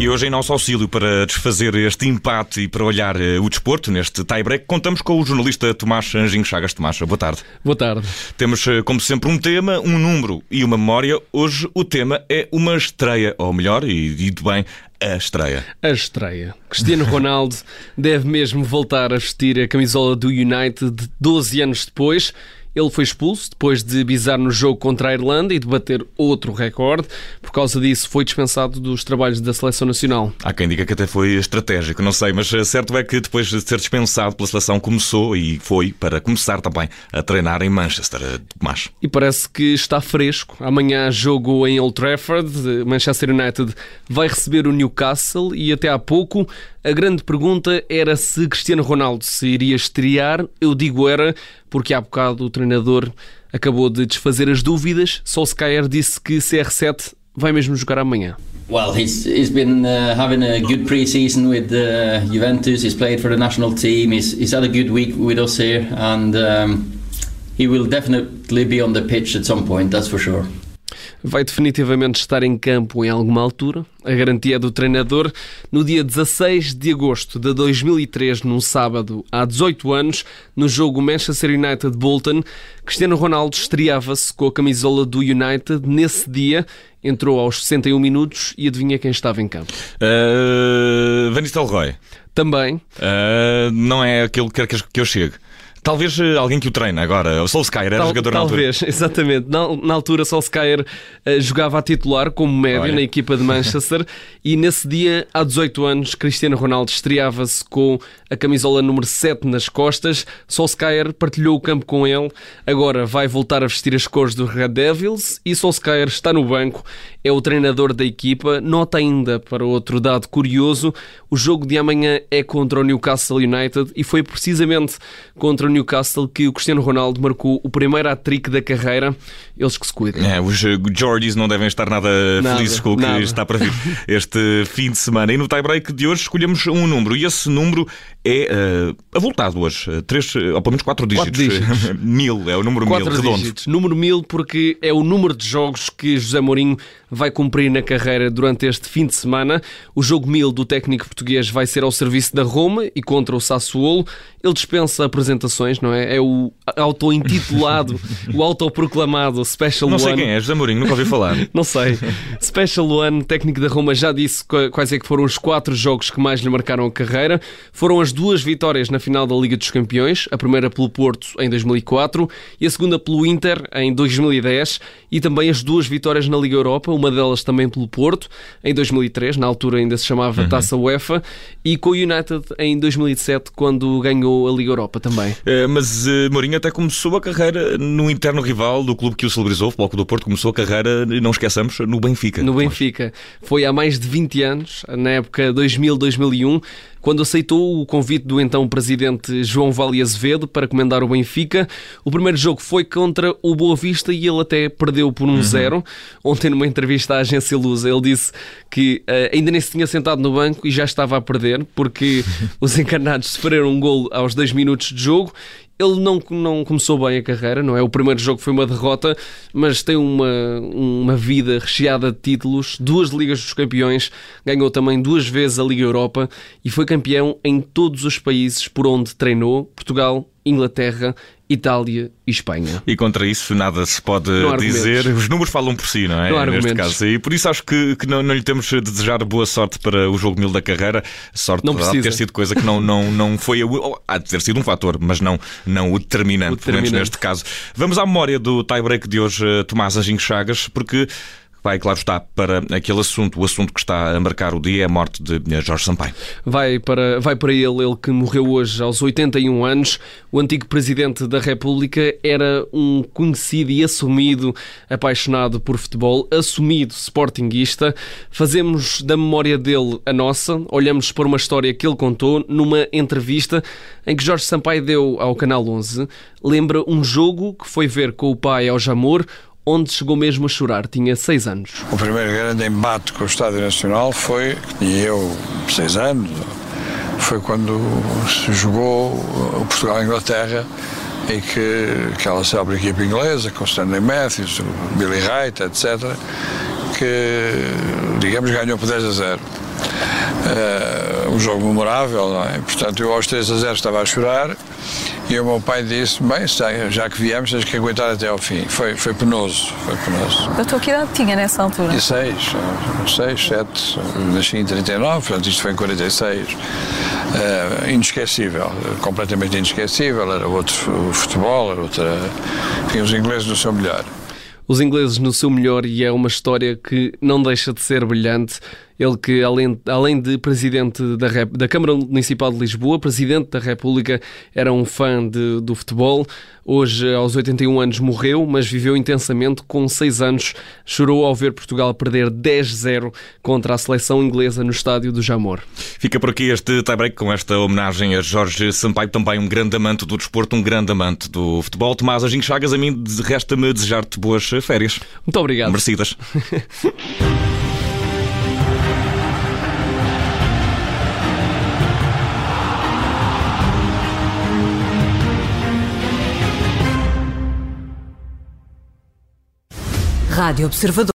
E hoje, em nosso auxílio para desfazer este empate e para olhar uh, o desporto neste tie-break, contamos com o jornalista Tomás Anjinho Chagas. Tomás, boa tarde. Boa tarde. Temos, uh, como sempre, um tema, um número e uma memória. Hoje o tema é uma estreia, ou melhor, e dito bem, a estreia. A estreia. Cristiano Ronaldo deve mesmo voltar a vestir a camisola do United 12 anos depois. Ele foi expulso depois de bisar no jogo contra a Irlanda e de bater outro recorde. Por causa disso, foi dispensado dos trabalhos da seleção nacional. Há quem diga que até foi estratégico, não sei, mas eh, certo é que depois de ser dispensado pela seleção, começou e foi para começar também a treinar em Manchester. Eh, Tomás. E parece que está fresco. Amanhã jogo em Old Trafford. Manchester United vai receber o Newcastle e até há pouco a grande pergunta era se Cristiano Ronaldo se iria estrear. Eu digo era, porque há bocado o treinador acabou de desfazer as dúvidas. Solskjaer disse que CR7 vai mesmo jogar amanhã. Well, he's he's been uh, having a good pre-season with uh, Juventus. He's played for the national team. He's he's had a good week with us here, and um, he will definitely be on the pitch at some point. That's for sure vai definitivamente estar em campo em alguma altura. A garantia é do treinador. No dia 16 de agosto de 2003, num sábado, há 18 anos, no jogo Manchester United-Bolton, Cristiano Ronaldo estreava-se com a camisola do United. Nesse dia, entrou aos 61 minutos e adivinha quem estava em campo? Uh, Van Nistelrooy. Também. Uh, não é aquilo que quer que eu chegue. Talvez eh, alguém que o treine agora. O Solskjaer era Tal, jogador talvez, na altura. exatamente. Na, na altura, Solskjaer uh, jogava a titular como médio Olha. na equipa de Manchester e nesse dia, há 18 anos, Cristiano Ronaldo estreava-se com a camisola número 7 nas costas. Solskjaer partilhou o campo com ele. Agora vai voltar a vestir as cores do Red Devils e Solskjaer está no banco. É o treinador da equipa. Nota ainda para outro dado curioso: o jogo de amanhã é contra o Newcastle United e foi precisamente contra o Newcastle que o Cristiano Ronaldo marcou o primeiro hat-trick da carreira. Eles que se cuidem. É, os Geordies não devem estar nada, nada felizes com o que nada. está para vir este fim de semana. E no tie-break de hoje escolhemos um número e esse número é uh, avultado hoje. Três, ou pelo menos quatro dígitos. Quatro dígitos. mil, é o número quatro mil, redondo. Dígitos. Número mil porque é o número de jogos que José Mourinho vai cumprir na carreira durante este fim de semana. O jogo mil do técnico português vai ser ao serviço da Roma e contra o Sassuolo. Ele dispensa apresentações, não é? É o auto-intitulado, o autoproclamado Special One. Não sei quem é, José Mourinho, nunca ouvi falar. não sei. Special One, técnico da Roma, já disse quais é que foram os quatro jogos que mais lhe marcaram a carreira. Foram as duas vitórias na final da Liga dos Campeões, a primeira pelo Porto em 2004 e a segunda pelo Inter em 2010 e também as duas vitórias na Liga Europa, uma delas também pelo Porto em 2003, na altura ainda se chamava uhum. Taça UEFA, e com o United em 2007, quando ganhou a Liga Europa também. É, mas uh, Mourinho até começou a carreira no interno rival do clube que o celebrizou, o Bloco do Porto, começou a carreira, não esqueçamos, no Benfica. No Benfica. Foi há mais de 20 anos, na época 2000-2001, quando aceitou o convite do então presidente João Vale Azevedo para comandar o Benfica. O primeiro jogo foi contra o Boa Vista e ele até perdeu por um uhum. zero. Ontem, numa entrevista à agência Lusa, ele disse que uh, ainda nem se tinha sentado no banco e já estava a perder, porque os encarnados sofreram um golo aos dois minutos de jogo ele não, não começou bem a carreira, não é? O primeiro jogo foi uma derrota, mas tem uma, uma vida recheada de títulos, duas Ligas dos Campeões, ganhou também duas vezes a Liga Europa e foi campeão em todos os países por onde treinou Portugal, Inglaterra Itália e Espanha. E contra isso nada se pode dizer. Os números falam por si, não é? Não Neste caso. E por isso acho que, que não, não, lhe temos de desejar boa sorte para o jogo mil da carreira. Sorte não precisa. ter sido coisa que não, não, não foi. Há de ter sido um fator, mas não, não o determinante, o determinante. pelo menos neste caso. Vamos à memória do tie-break de hoje, Tomás Anjinho Chagas, porque vai, claro está, para aquele assunto, o assunto que está a marcar o dia, é a morte de Jorge Sampaio. Vai para, vai para ele, ele que morreu hoje aos 81 anos. O antigo Presidente da República era um conhecido e assumido apaixonado por futebol, assumido sportinguista. Fazemos da memória dele a nossa, olhamos para uma história que ele contou numa entrevista em que Jorge Sampaio deu ao Canal 11. Lembra um jogo que foi ver com o pai ao Jamor, onde chegou mesmo a chorar. Tinha seis anos. O primeiro grande embate com o Estádio Nacional foi, e eu, seis anos, foi quando se jogou o Portugal-Inglaterra e que aquela célebre equipe inglesa, com Stanley Matthews, Billy Wright, etc., que, digamos, ganhou por 10 a 0. Uh, um jogo memorável, não é? Portanto, eu aos 3 a 0 estava a chorar e o meu pai disse: Bem, já que viemos, tens que aguentar até ao fim. Foi, foi penoso, foi penoso. Doutor, que idade tinha nessa altura? E 6, 6, 7, nasci em 39, portanto isto foi em 46. Uh, inesquecível, completamente inesquecível. Era outro futebol, era outra. Enfim, os ingleses no seu melhor os ingleses no seu melhor e é uma história que não deixa de ser brilhante. Ele que, além, além de presidente da, da Câmara Municipal de Lisboa, presidente da República, era um fã de, do futebol. Hoje, aos 81 anos, morreu, mas viveu intensamente. Com 6 anos, chorou ao ver Portugal perder 10-0 contra a seleção inglesa no estádio do Jamor. Fica por aqui este tie-break com esta homenagem a Jorge Sampaio, também um grande amante do desporto, um grande amante do futebol. Tomás Agin Chagas, a mim resta-me desejar-te boas férias. Muito obrigado. Merecidas. Rádio Observador.